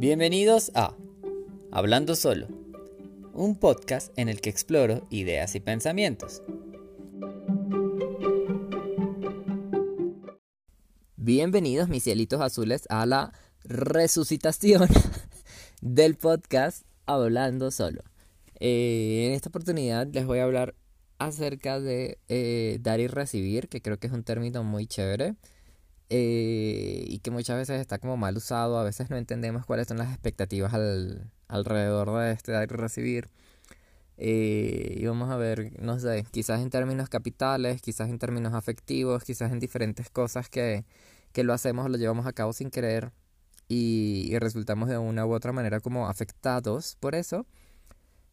Bienvenidos a Hablando Solo, un podcast en el que exploro ideas y pensamientos. Bienvenidos mis cielitos azules a la resucitación del podcast Hablando Solo. Eh, en esta oportunidad les voy a hablar acerca de eh, dar y recibir, que creo que es un término muy chévere. Eh, y que muchas veces está como mal usado, a veces no entendemos cuáles son las expectativas al, alrededor de este dar recibir. Eh, y vamos a ver, no sé, quizás en términos capitales, quizás en términos afectivos, quizás en diferentes cosas que, que lo hacemos o lo llevamos a cabo sin querer y, y resultamos de una u otra manera como afectados por eso.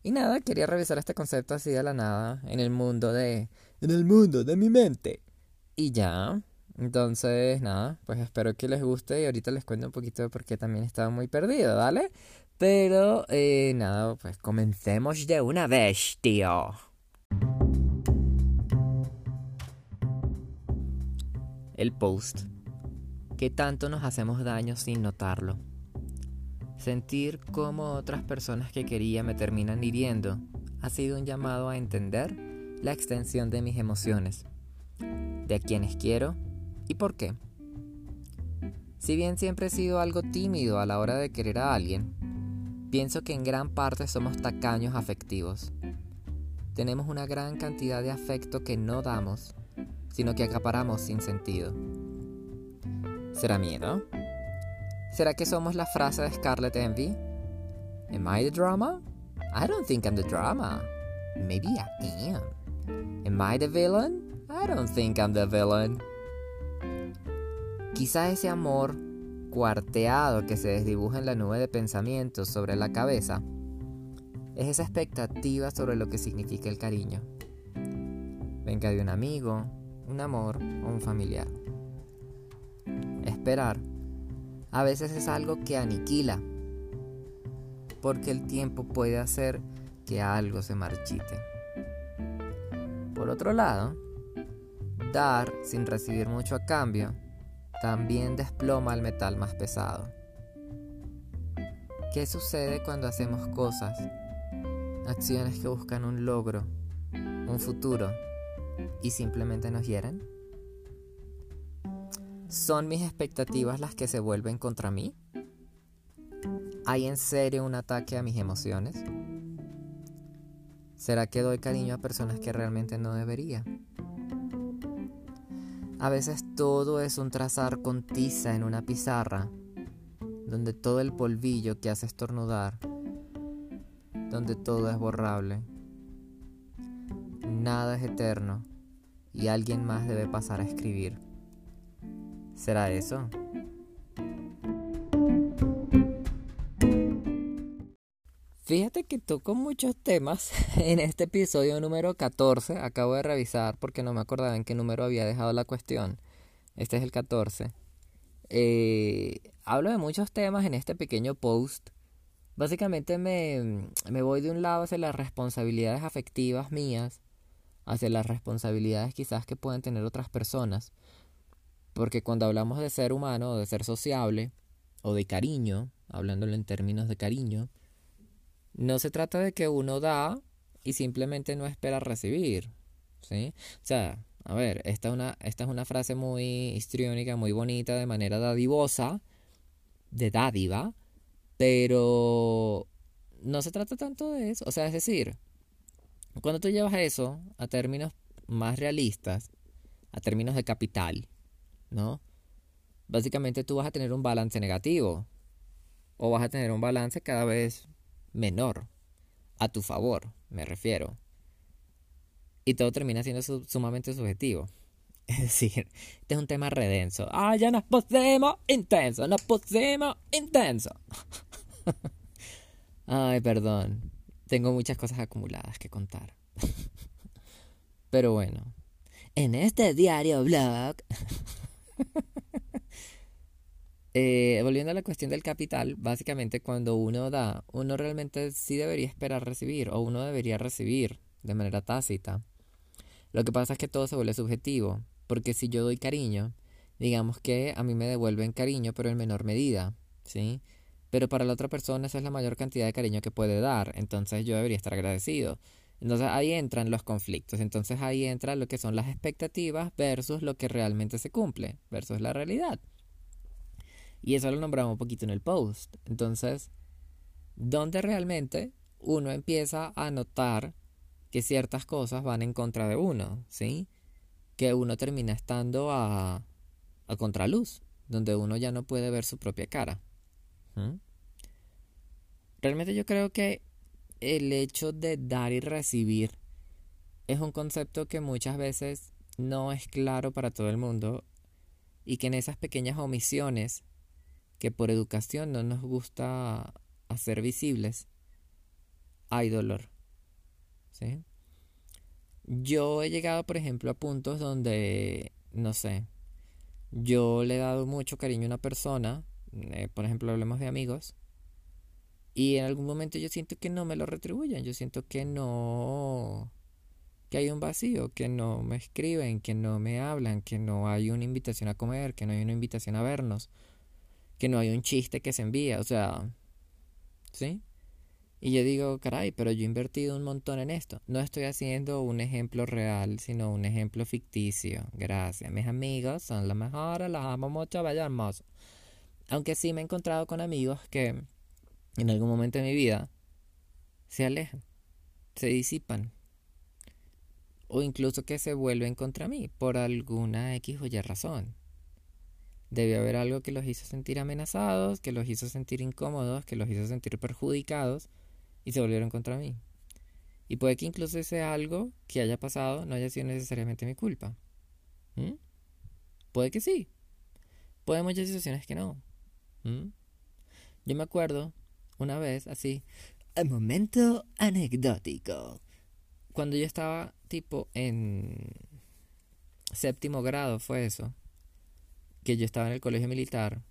Y nada, quería revisar este concepto así de la nada en el mundo de... En el mundo de mi mente. Y ya, entonces, nada, pues espero que les guste y ahorita les cuento un poquito de por qué también estaba muy perdido, ¿vale? Pero, eh, nada, pues comencemos de una vez, tío. El post. ¿Qué tanto nos hacemos daño sin notarlo? Sentir cómo otras personas que quería me terminan hiriendo ha sido un llamado a entender la extensión de mis emociones, de quienes quiero ¿Y por qué? Si bien siempre he sido algo tímido a la hora de querer a alguien, pienso que en gran parte somos tacaños afectivos. Tenemos una gran cantidad de afecto que no damos, sino que acaparamos sin sentido. ¿Será miedo? ¿Será que somos la frase de Scarlett Envy? Am I the drama? I don't think I'm the drama. Maybe I am. Am I the villain? I don't think I'm the villain. Quizá ese amor cuarteado que se desdibuja en la nube de pensamientos sobre la cabeza es esa expectativa sobre lo que significa el cariño. Venga de un amigo, un amor o un familiar. Esperar a veces es algo que aniquila, porque el tiempo puede hacer que algo se marchite. Por otro lado, dar sin recibir mucho a cambio también desploma el metal más pesado. ¿Qué sucede cuando hacemos cosas, acciones que buscan un logro, un futuro, y simplemente nos hieren? ¿Son mis expectativas las que se vuelven contra mí? ¿Hay en serio un ataque a mis emociones? ¿Será que doy cariño a personas que realmente no debería? A veces todo es un trazar con tiza en una pizarra, donde todo el polvillo que hace estornudar, donde todo es borrable. Nada es eterno y alguien más debe pasar a escribir. ¿Será eso? Fíjate que toco muchos temas en este episodio número 14. Acabo de revisar porque no me acordaba en qué número había dejado la cuestión. Este es el 14. Eh, hablo de muchos temas en este pequeño post. Básicamente me, me voy de un lado hacia las responsabilidades afectivas mías, hacia las responsabilidades quizás que pueden tener otras personas. Porque cuando hablamos de ser humano, de ser sociable, o de cariño, hablándolo en términos de cariño, no se trata de que uno da y simplemente no espera recibir. ¿sí? O sea, a ver, esta es una, esta es una frase muy histriónica, muy bonita, de manera dadivosa, de dádiva, pero no se trata tanto de eso. O sea, es decir, cuando tú llevas eso a términos más realistas, a términos de capital, ¿no? Básicamente tú vas a tener un balance negativo o vas a tener un balance cada vez menor. A tu favor, me refiero. Y todo termina siendo sumamente subjetivo. Es decir, este es un tema redenso. Ah, ya nos pusimos intenso, nos pusimos intenso. Ay, perdón. Tengo muchas cosas acumuladas que contar. Pero bueno, en este diario blog eh, volviendo a la cuestión del capital, básicamente cuando uno da, uno realmente sí debería esperar recibir o uno debería recibir de manera tácita. Lo que pasa es que todo se vuelve subjetivo, porque si yo doy cariño, digamos que a mí me devuelven cariño, pero en menor medida, ¿sí? pero para la otra persona esa es la mayor cantidad de cariño que puede dar, entonces yo debería estar agradecido. Entonces ahí entran los conflictos, entonces ahí entra lo que son las expectativas versus lo que realmente se cumple, versus la realidad. Y eso lo nombramos un poquito en el post. Entonces, ¿dónde realmente uno empieza a notar que ciertas cosas van en contra de uno, ¿sí? Que uno termina estando a, a contraluz, donde uno ya no puede ver su propia cara. Realmente yo creo que el hecho de dar y recibir es un concepto que muchas veces no es claro para todo el mundo y que en esas pequeñas omisiones que por educación no nos gusta hacer visibles, hay dolor. ¿sí? Yo he llegado, por ejemplo, a puntos donde, no sé, yo le he dado mucho cariño a una persona, eh, por ejemplo, hablemos de amigos, y en algún momento yo siento que no me lo retribuyen, yo siento que no, que hay un vacío, que no me escriben, que no me hablan, que no hay una invitación a comer, que no hay una invitación a vernos, que no hay un chiste que se envía, o sea, ¿sí? Y yo digo, caray, pero yo he invertido un montón en esto. No estoy haciendo un ejemplo real, sino un ejemplo ficticio. Gracias. Mis amigos son los mejores, los amo mucho, vaya hermoso. Aunque sí me he encontrado con amigos que en algún momento de mi vida se alejan, se disipan. O incluso que se vuelven contra mí por alguna X o Y razón. Debe haber algo que los hizo sentir amenazados, que los hizo sentir incómodos, que los hizo sentir perjudicados y se volvieron contra mí. Y puede que incluso ese algo que haya pasado no haya sido necesariamente mi culpa. ¿Mm? Puede que sí. Puede muchas situaciones que no. ¿Mm? Yo me acuerdo una vez así, un momento anecdótico. Cuando yo estaba tipo en séptimo grado fue eso que yo estaba en el colegio militar,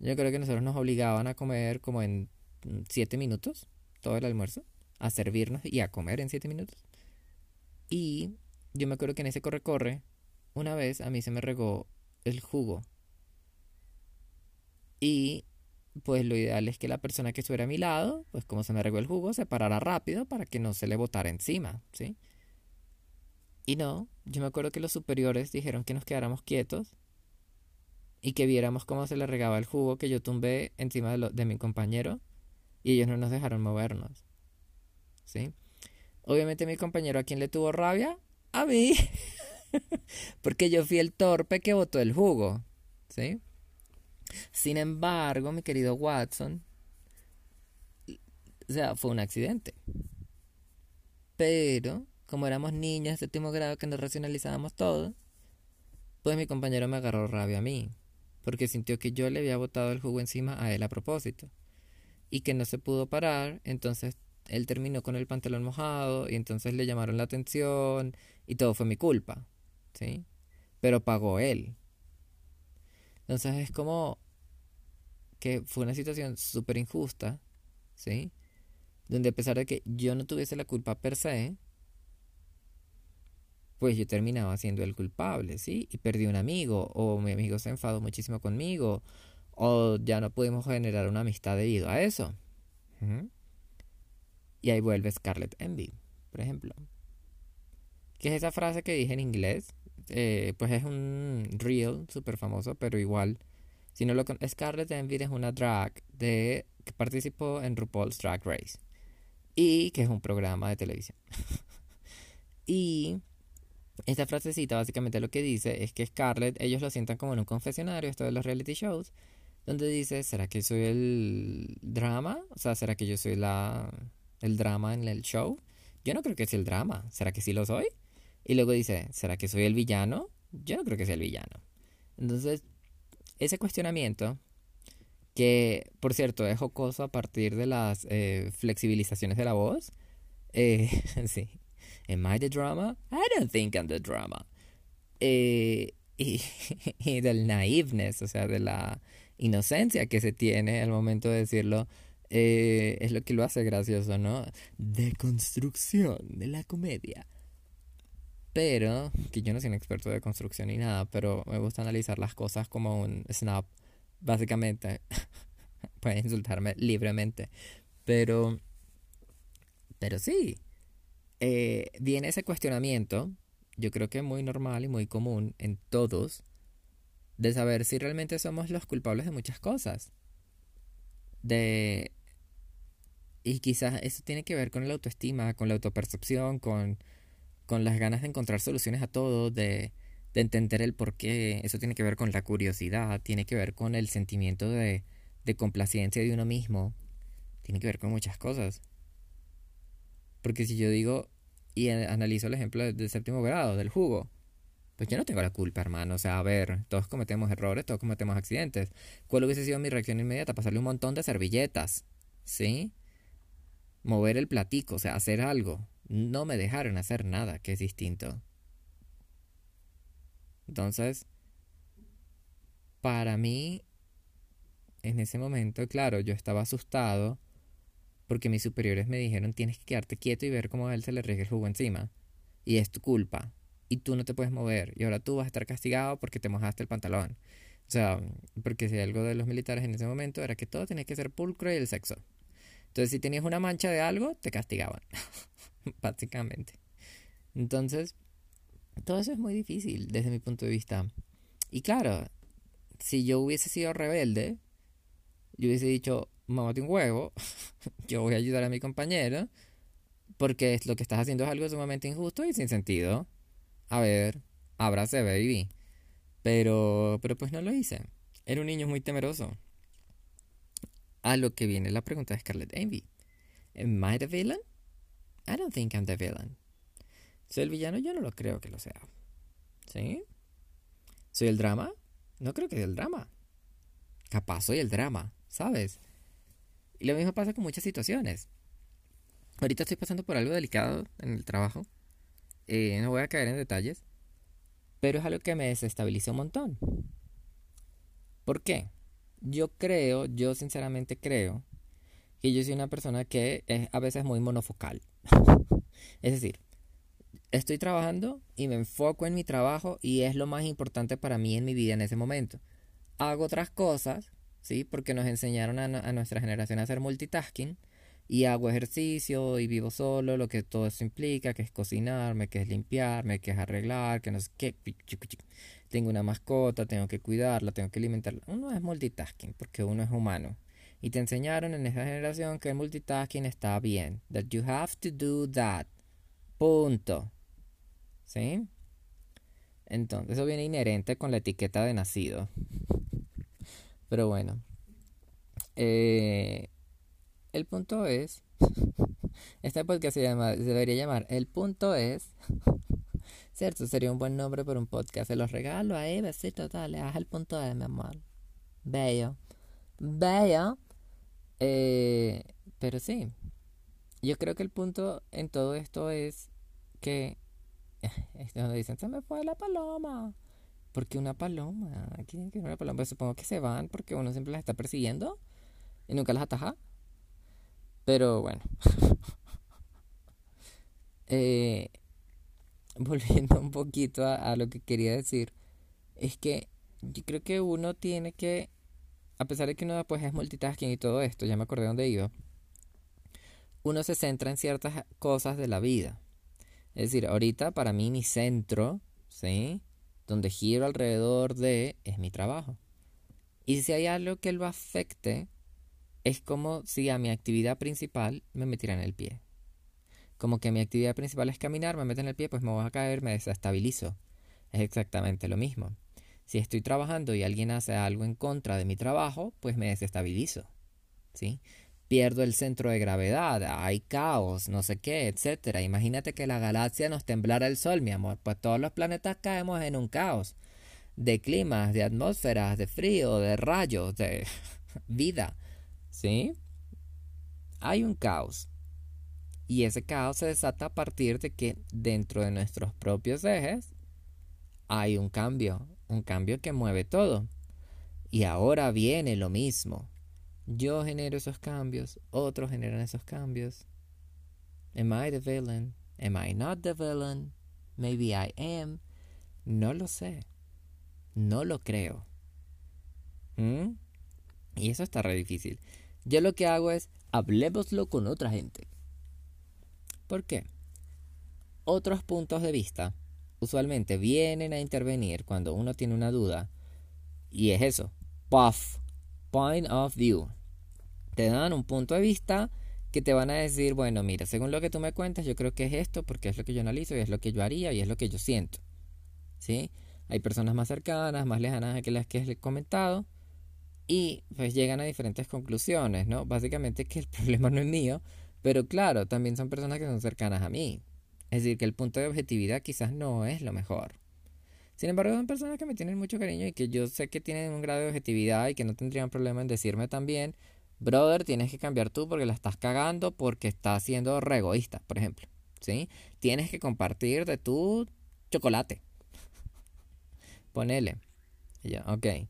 yo creo que nosotros nos obligaban a comer como en siete minutos, todo el almuerzo, a servirnos y a comer en siete minutos. Y yo me acuerdo que en ese corre-corre, una vez a mí se me regó el jugo. Y pues lo ideal es que la persona que estuviera a mi lado, pues como se me regó el jugo, se parara rápido para que no se le botara encima, ¿sí? Y no, yo me acuerdo que los superiores dijeron que nos quedáramos quietos y que viéramos cómo se le regaba el jugo que yo tumbé encima de, lo, de mi compañero y ellos no nos dejaron movernos. ¿Sí? Obviamente mi compañero a quien le tuvo rabia, a mí, porque yo fui el torpe que botó el jugo. ¿Sí? Sin embargo, mi querido Watson, o sea, fue un accidente. Pero, como éramos niños de séptimo grado que nos racionalizábamos todo, pues mi compañero me agarró rabia a mí porque sintió que yo le había botado el jugo encima a él a propósito y que no se pudo parar, entonces él terminó con el pantalón mojado y entonces le llamaron la atención y todo fue mi culpa, ¿sí? Pero pagó él. Entonces es como que fue una situación súper injusta, ¿sí? Donde a pesar de que yo no tuviese la culpa per se, pues yo terminaba siendo el culpable, ¿sí? Y perdí un amigo, o mi amigo se enfadó muchísimo conmigo, o ya no pudimos generar una amistad debido a eso. Y ahí vuelve Scarlett Envy, por ejemplo. ¿Qué es esa frase que dije en inglés? Eh, pues es un reel súper famoso, pero igual, si no lo con Scarlett Envy es una drag de que participó en RuPaul's Drag Race y que es un programa de televisión. y esta frasecita básicamente lo que dice es que Scarlett, ellos lo sientan como en un confesionario, esto de los reality shows, donde dice, ¿será que soy el drama? O sea, ¿será que yo soy la, el drama en el show? Yo no creo que sea el drama, ¿será que sí lo soy? Y luego dice, ¿será que soy el villano? Yo no creo que sea el villano. Entonces, ese cuestionamiento, que por cierto es jocoso a partir de las eh, flexibilizaciones de la voz, eh, sí, Am I the drama? I don't think I'm the drama. Eh, y, del naiveness, o sea, de la inocencia que se tiene al momento de decirlo, eh, es lo que lo hace gracioso, ¿no? De construcción de la comedia. Pero, que yo no soy un experto de construcción ni nada, pero me gusta analizar las cosas como un snap, básicamente. puedes insultarme libremente. Pero, pero sí, eh, viene ese cuestionamiento, yo creo que muy normal y muy común en todos, de saber si realmente somos los culpables de muchas cosas. De... Y quizás eso tiene que ver con la autoestima, con la autopercepción, con, con las ganas de encontrar soluciones a todo, de, de entender el por qué. Eso tiene que ver con la curiosidad, tiene que ver con el sentimiento de, de complacencia de uno mismo, tiene que ver con muchas cosas. Porque si yo digo y analizo el ejemplo del séptimo grado, del jugo, pues yo no tengo la culpa, hermano. O sea, a ver, todos cometemos errores, todos cometemos accidentes. ¿Cuál hubiese sido mi reacción inmediata? Pasarle un montón de servilletas, ¿sí? Mover el platico, o sea, hacer algo. No me dejaron hacer nada, que es distinto. Entonces, para mí, en ese momento, claro, yo estaba asustado porque mis superiores me dijeron tienes que quedarte quieto y ver cómo a él se le riega el jugo encima. Y es tu culpa y tú no te puedes mover y ahora tú vas a estar castigado porque te mojaste el pantalón. O sea, porque si algo de los militares en ese momento era que todo tenía que ser pulcro y el sexo. Entonces, si tenías una mancha de algo, te castigaban, básicamente. Entonces, todo eso es muy difícil desde mi punto de vista. Y claro, si yo hubiese sido rebelde, yo hubiese dicho, mamate un huevo, yo voy a ayudar a mi compañero, porque lo que estás haciendo es algo sumamente injusto y sin sentido a ver, abrace baby. Pero, pero pues no lo hice. Era un niño muy temeroso. A lo que viene la pregunta de Scarlett Envy. ¿Am I the villain? I don't think I'm the villain. ¿Soy el villano? Yo no lo creo que lo sea. ¿Sí? ¿Soy el drama? No creo que sea el drama. Capaz soy el drama, ¿sabes? Y lo mismo pasa con muchas situaciones. Ahorita estoy pasando por algo delicado en el trajo. Eh, no voy a caer en detalles, pero es algo que me desestabiliza un montón. ¿Por qué? Yo creo, yo sinceramente creo, que yo soy una persona que es a veces muy monofocal. es decir, estoy trabajando y me enfoco en mi trabajo y es lo más importante para mí en mi vida en ese momento. Hago otras cosas, ¿sí? Porque nos enseñaron a, a nuestra generación a hacer multitasking y hago ejercicio y vivo solo, lo que todo eso implica, que es cocinarme, que es limpiarme, que es arreglar, que no sé qué. Tengo una mascota, tengo que cuidarla, tengo que alimentarla. Uno es multitasking porque uno es humano. Y te enseñaron en esa generación que el multitasking está bien. That you have to do that. Punto. ¿Sí? Entonces, eso viene inherente con la etiqueta de nacido. Pero bueno. Eh, el punto es. Este podcast se, debería llamar El punto es. Cierto, sería un buen nombre para un podcast. Se los regalo ahí, besito, dale, haz el punto de mi amor. Bello. Bello. Eh, pero sí. Yo creo que el punto en todo esto es que. Es donde dicen, se me fue la paloma. ¿Por qué una paloma? ¿Quién tiene que una paloma? Pues supongo que se van porque uno siempre las está persiguiendo y nunca las ataja. Pero bueno. Eh, volviendo un poquito a, lo que quería decir. Es que yo creo que uno tiene que. A pesar de que uno después es multitasking y todo esto, ya me acordé dónde iba. Uno se centra en ciertas cosas de la vida. Es decir, ahorita para mí mi centro, ¿sí? Donde giro alrededor de es mi trabajo. Y si hay algo que lo afecte, es como si a mi actividad principal me metieran el pie. Como que mi actividad principal es caminar, me meten el pie, pues me voy a caer, me desestabilizo. Es exactamente lo mismo. Si estoy trabajando y alguien hace algo en contra de mi trabajo, pues me desestabilizo. ¿Sí? Pierdo el centro de gravedad, hay caos, no sé qué, etcétera. Imagínate que la galaxia nos temblara el sol, mi amor. Pues todos los planetas caemos en un caos de climas, de atmósferas, de frío, de rayos, de vida. ¿Sí? Hay un caos. Y ese caos se desata a partir de que dentro de nuestros propios ejes hay un cambio, un cambio que mueve todo. Y ahora viene lo mismo. Yo genero esos cambios, otros generan esos cambios. Am I the villain? Am I not the villain? Maybe I am. No lo sé. No lo creo. ¿Mm? Y eso está re difícil. Yo lo que hago es, hablemoslo con otra gente. ¿Por qué? Otros puntos de vista usualmente vienen a intervenir cuando uno tiene una duda. Y es eso, puff, point of view. Te dan un punto de vista que te van a decir, bueno, mira, según lo que tú me cuentas, yo creo que es esto, porque es lo que yo analizo y es lo que yo haría y es lo que yo siento. ¿Sí? Hay personas más cercanas, más lejanas que las que he comentado y pues llegan a diferentes conclusiones, ¿no? Básicamente que el problema no es mío, pero claro, también son personas que son cercanas a mí. Es decir, que el punto de objetividad quizás no es lo mejor. Sin embargo, son personas que me tienen mucho cariño y que yo sé que tienen un grado de objetividad y que no tendrían problema en decirme también, brother, tienes que cambiar tú porque la estás cagando porque estás siendo re egoísta, por ejemplo. ¿Sí? Tienes que compartir de tu chocolate. Ponele. ya, ok.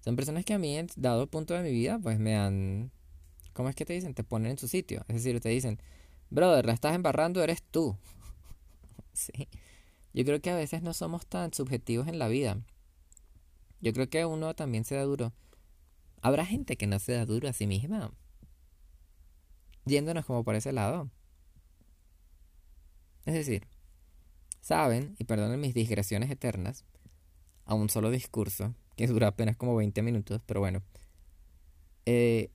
Son personas que a mí, en dado punto de mi vida, pues me han. ¿Cómo es que te dicen? Te ponen en su sitio. Es decir, te dicen, brother, la estás embarrando, eres tú. sí. Yo creo que a veces no somos tan subjetivos en la vida. Yo creo que uno también se da duro. Habrá gente que no se da duro a sí misma. Yéndonos como por ese lado. Es decir, saben, y perdonen mis digresiones eternas, a un solo discurso, que dura apenas como 20 minutos, pero bueno. Eh,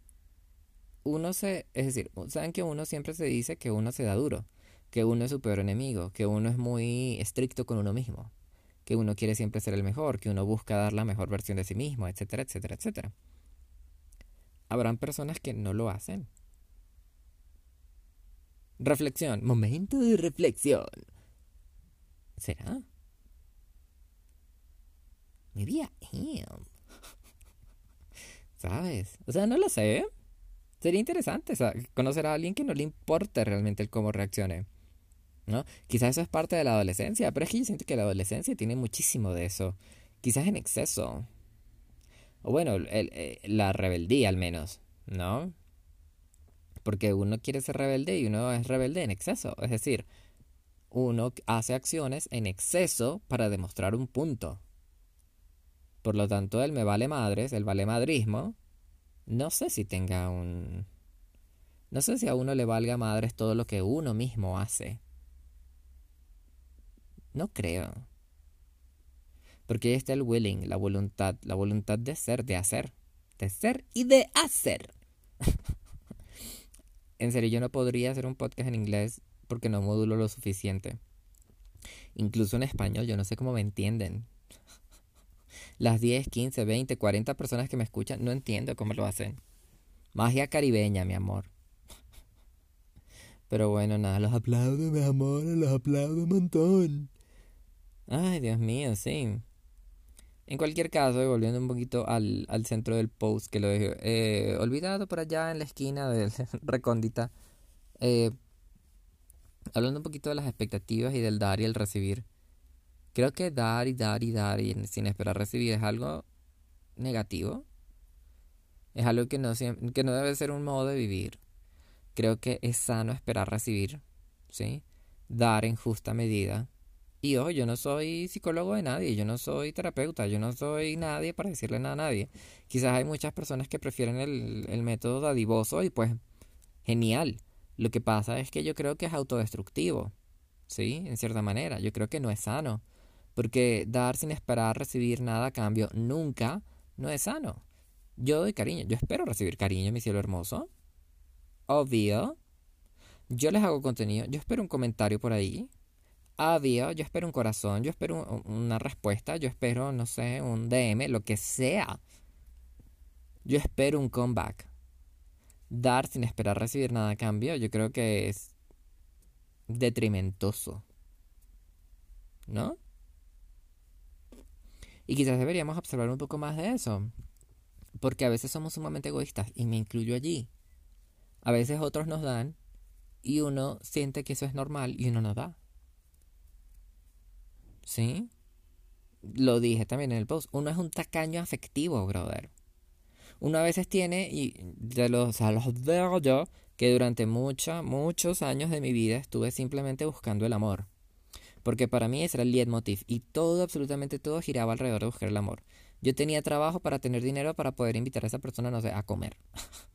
uno se, es decir, saben que uno siempre se dice que uno se da duro, que uno es su peor enemigo, que uno es muy estricto con uno mismo, que uno quiere siempre ser el mejor, que uno busca dar la mejor versión de sí mismo, etcétera, etcétera, etcétera. Habrán personas que no lo hacen. Reflexión, momento de reflexión. ¿Será? Maybe I am. ¿Sabes? O sea, no lo sé. Sería interesante conocer a alguien que no le importe realmente el cómo reaccione. ¿No? Quizás eso es parte de la adolescencia, pero es que yo siento que la adolescencia tiene muchísimo de eso. Quizás en exceso. O bueno, eh, la rebeldía al menos, ¿no? Porque uno quiere ser rebelde y uno es rebelde en exceso. Es decir, uno hace acciones en exceso para demostrar un punto. Por lo tanto, el me vale madres, el vale madrismo, no sé si tenga un... No sé si a uno le valga madres todo lo que uno mismo hace. No creo. Porque ahí está el willing, la voluntad, la voluntad de ser, de hacer. De ser y de hacer. en serio, yo no podría hacer un podcast en inglés porque no modulo lo suficiente. Incluso en español, yo no sé cómo me entienden las 10, 15, 20, 40 personas que me escuchan, no entiendo cómo lo hacen. Magia caribeña, mi amor. Pero bueno, nada, los aplaudo, mi amor, los aplaudo un montón. Ay, Dios mío, sí. En cualquier caso, volviendo un poquito al, centro del post que lo dejé eh, olvidado por allá en la esquina del recóndita, eh, hablando un poquito de las expectativas y del dar y el recibir. Creo que dar y dar y dar y sin esperar recibir es algo negativo. Es algo que no, que no debe ser un modo de vivir. Creo que es sano esperar recibir, ¿sí? Dar en justa medida. Y ojo, yo no soy psicólogo de nadie, yo no soy terapeuta, yo no soy nadie para decirle nada a nadie. Quizás hay muchas personas que prefieren el, el método dadivoso y pues genial. Lo que pasa es que yo creo que es autodestructivo, ¿sí? En cierta manera, yo creo que no es sano. Porque dar sin esperar recibir nada a cambio nunca no es sano. Yo doy cariño, yo espero recibir cariño, mi cielo hermoso. Obvio. Yo les hago contenido, yo espero un comentario por ahí. Obvio, yo espero un corazón, yo espero una respuesta, yo espero, no sé, un DM, lo que sea. Yo espero un comeback. Dar sin esperar recibir nada a cambio, yo creo que es detrimentoso. ¿No? Y quizás deberíamos observar un poco más de eso. Porque a veces somos sumamente egoístas y me incluyo allí. A veces otros nos dan y uno siente que eso es normal y uno no da. ¿Sí? Lo dije también en el post. Uno es un tacaño afectivo, brother. Uno a veces tiene, y de los, a los veo yo, que durante muchos, muchos años de mi vida estuve simplemente buscando el amor. Porque para mí ese era el leitmotiv y todo, absolutamente todo giraba alrededor de buscar el amor. Yo tenía trabajo para tener dinero para poder invitar a esa persona, no sé, a comer.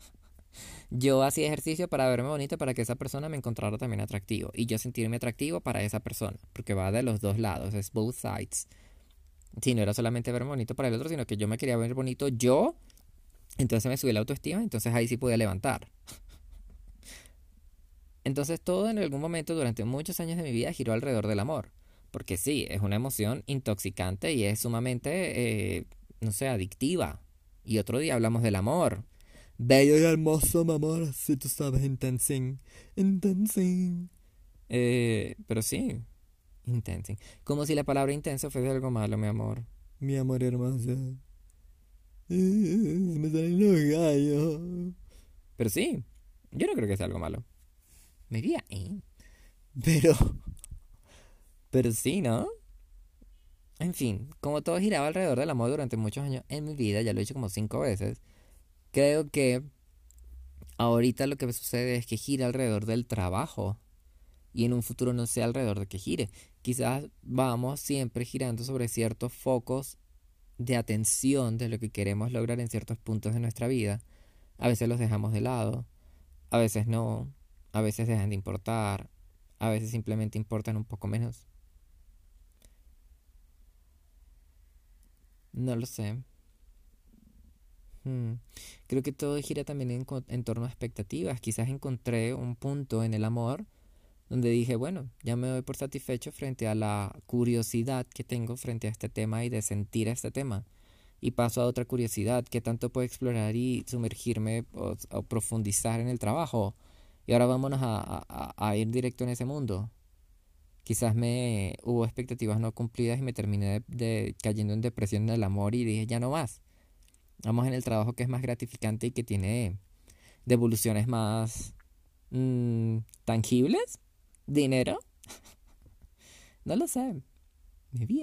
yo hacía ejercicio para verme bonito para que esa persona me encontrara también atractivo y yo sentirme atractivo para esa persona, porque va de los dos lados, es both sides. Si no era solamente verme bonito para el otro, sino que yo me quería ver bonito yo, entonces me subí la autoestima, entonces ahí sí podía levantar. Entonces todo en algún momento durante muchos años de mi vida giró alrededor del amor. Porque sí, es una emoción intoxicante y es sumamente, eh, no sé, adictiva. Y otro día hablamos del amor. Bello y hermoso, mi amor, si tú sabes, intensing, intensing. Eh, pero sí, intensing. Como si la palabra intenso fuese algo malo, mi amor. Mi amor hermoso. me salen los gallos. Pero sí, yo no creo que sea algo malo. Me vi ahí. Pero. Pero sí, ¿no? En fin, como todo giraba alrededor del amor durante muchos años en mi vida, ya lo he dicho como cinco veces, creo que ahorita lo que sucede es que gira alrededor del trabajo y en un futuro no sea alrededor de que gire. Quizás vamos siempre girando sobre ciertos focos de atención de lo que queremos lograr en ciertos puntos de nuestra vida. A veces los dejamos de lado, a veces no, a veces dejan de importar, a veces simplemente importan un poco menos. No lo sé. Hmm. Creo que todo gira también en, torno a expectativas. Quizás encontré un punto en el amor donde dije, bueno, ya me doy por satisfecho frente a la curiosidad que tengo frente a este tema y de sentir este tema. Y paso a otra curiosidad que tanto puedo explorar y sumergirme o profundizar en el trabajo y ahora vámonos a, ir directo en ese mundo. Quizás me hubo expectativas no cumplidas y me terminé de, cayendo en depresión en el amor y dije, ya no más. Vamos en el trabajo que es más gratificante y que tiene devoluciones más mm, tangibles. Dinero. no lo sé. Me vi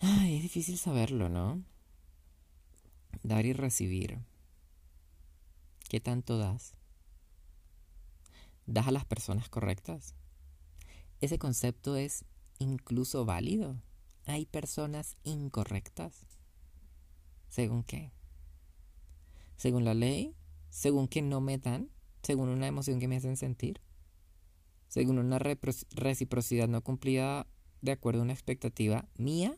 Ay, es difícil saberlo, ¿no? Dar y recibir. ¿Qué tanto das? ¿Das a las personas correctas? Ese concepto es incluso válido. Hay personas incorrectas. ¿Según qué? ¿Según la ley? ¿Según que no me dan? ¿Según una emoción que me hacen sentir? ¿Según una reciprocidad no cumplida de acuerdo a una expectativa mía?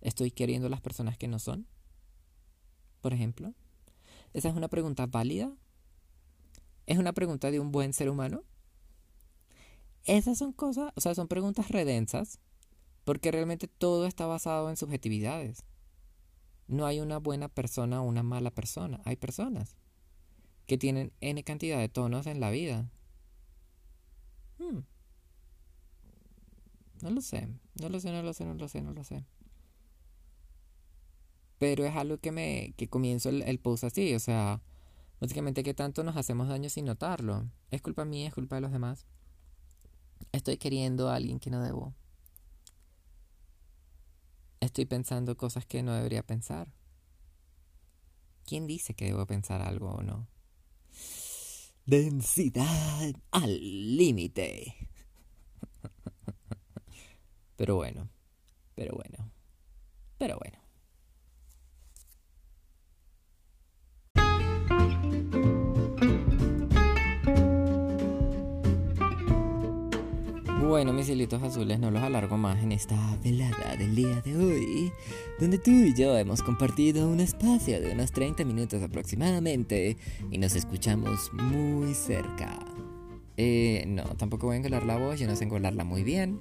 ¿Estoy queriendo a las personas que no son? por ejemplo? ¿Esa es una pregunta válida? ¿Es una pregunta de un buen ser humano? Esas son cosas, o sea, son preguntas redensas, porque realmente todo está basado en subjetividades. No hay una buena persona o una mala persona, hay personas que tienen N cantidad de tonos en la vida. Hmm. No lo sé, no lo sé, no lo sé, no lo sé, no lo sé pero es algo que me que comienzo el, el post así, o sea, básicamente que tanto nos hacemos daño sin notarlo. Es culpa mía, es culpa de los demás. Estoy queriendo a alguien que no debo. Estoy pensando cosas que no debería pensar. ¿Quién dice que debo pensar algo o no? Densidad al límite. Pero bueno, pero bueno, pero bueno. Bueno, mis hilitos azules, no los alargo más en esta velada del día de hoy, donde tú y yo hemos compartido un espacio de unos 30 minutos aproximadamente y nos escuchamos muy cerca. Eh, no, tampoco voy a engolar la voz, yo no sé engolarla muy bien,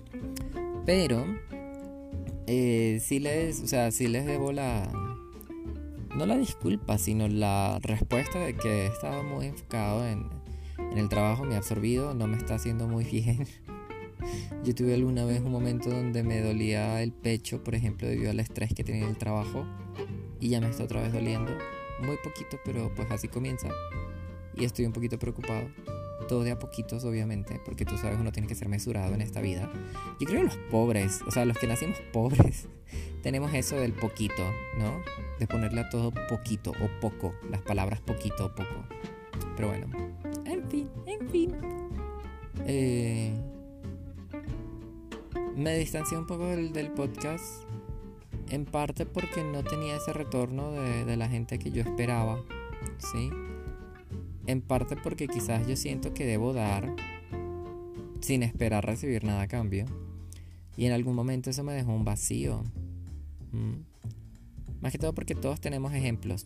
pero eh, sí les, o sea, sí les debo la, no la disculpa, sino la respuesta de que he estado muy enfocado en, en el trabajo, me ha absorbido, no me está haciendo muy bien. Yo tuve alguna vez un momento donde me dolía el pecho, por ejemplo, debido al estrés que tenía en el trabajo. Y ya me está otra vez doliendo. Muy poquito, pero pues así comienza. Y estoy un poquito preocupado. Todo de a poquitos, obviamente, porque tú sabes, uno tiene que ser mesurado en esta vida. Yo creo que los pobres, o sea, los que nacimos pobres, tenemos eso del poquito, ¿no? De ponerle a todo poquito o poco, las palabras poquito o poco. Pero bueno, en fin, en fin. Eh, me distancié un poco del, del podcast en parte porque no tenía ese retorno de, la gente que yo esperaba, ¿sí? En parte porque quizás yo siento que debo dar sin esperar recibir nada a cambio. Y en algún momento eso me dejó un vacío. Más que todo porque todos tenemos ejemplos.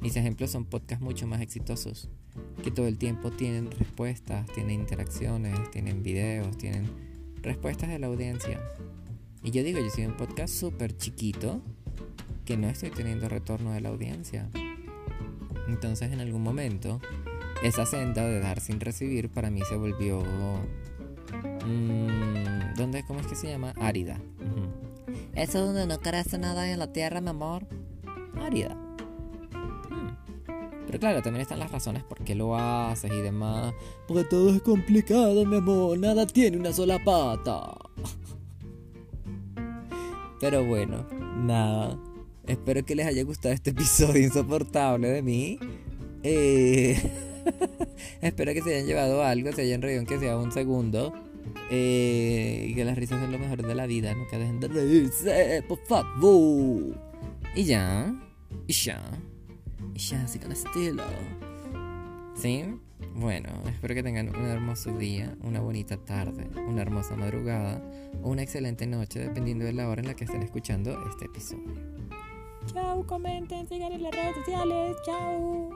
Mis ejemplos son podcasts mucho más exitosos, que todo el tiempo tienen respuestas, tienen interacciones, tienen videos, tienen respuestas de la audiencia. Y yo digo, yo soy un podcast súper chiquito que no estoy teniendo retorno de la audiencia. Entonces en algún momento esa senda de dar sin recibir para mí se volvió... Mmm, ¿Dónde? ¿Cómo es que se llama? Árida. Eso es donde no crece nada en la tierra, mi amor. Árida. Pero claro, también están las razones por qué lo haces y demás. Porque todo es complicado, mi amor. Nada tiene una sola pata. Pero bueno, nada. Espero que les haya gustado este episodio insoportable de mí. Eh, espero que se hayan llevado algo, se hayan reído aunque sea un segundo. Eh, y que las risas son lo mejor de la vida. Nunca dejen de reírse, por favor. Y ya. Y ya. Y ya, así con estilo. ¿Sí? Bueno, espero que tengan un hermoso día, una bonita tarde, una hermosa madrugada o una excelente noche, dependiendo de la hora en la que estén escuchando este episodio. Chao, comenten, sigan en las redes sociales. Chao.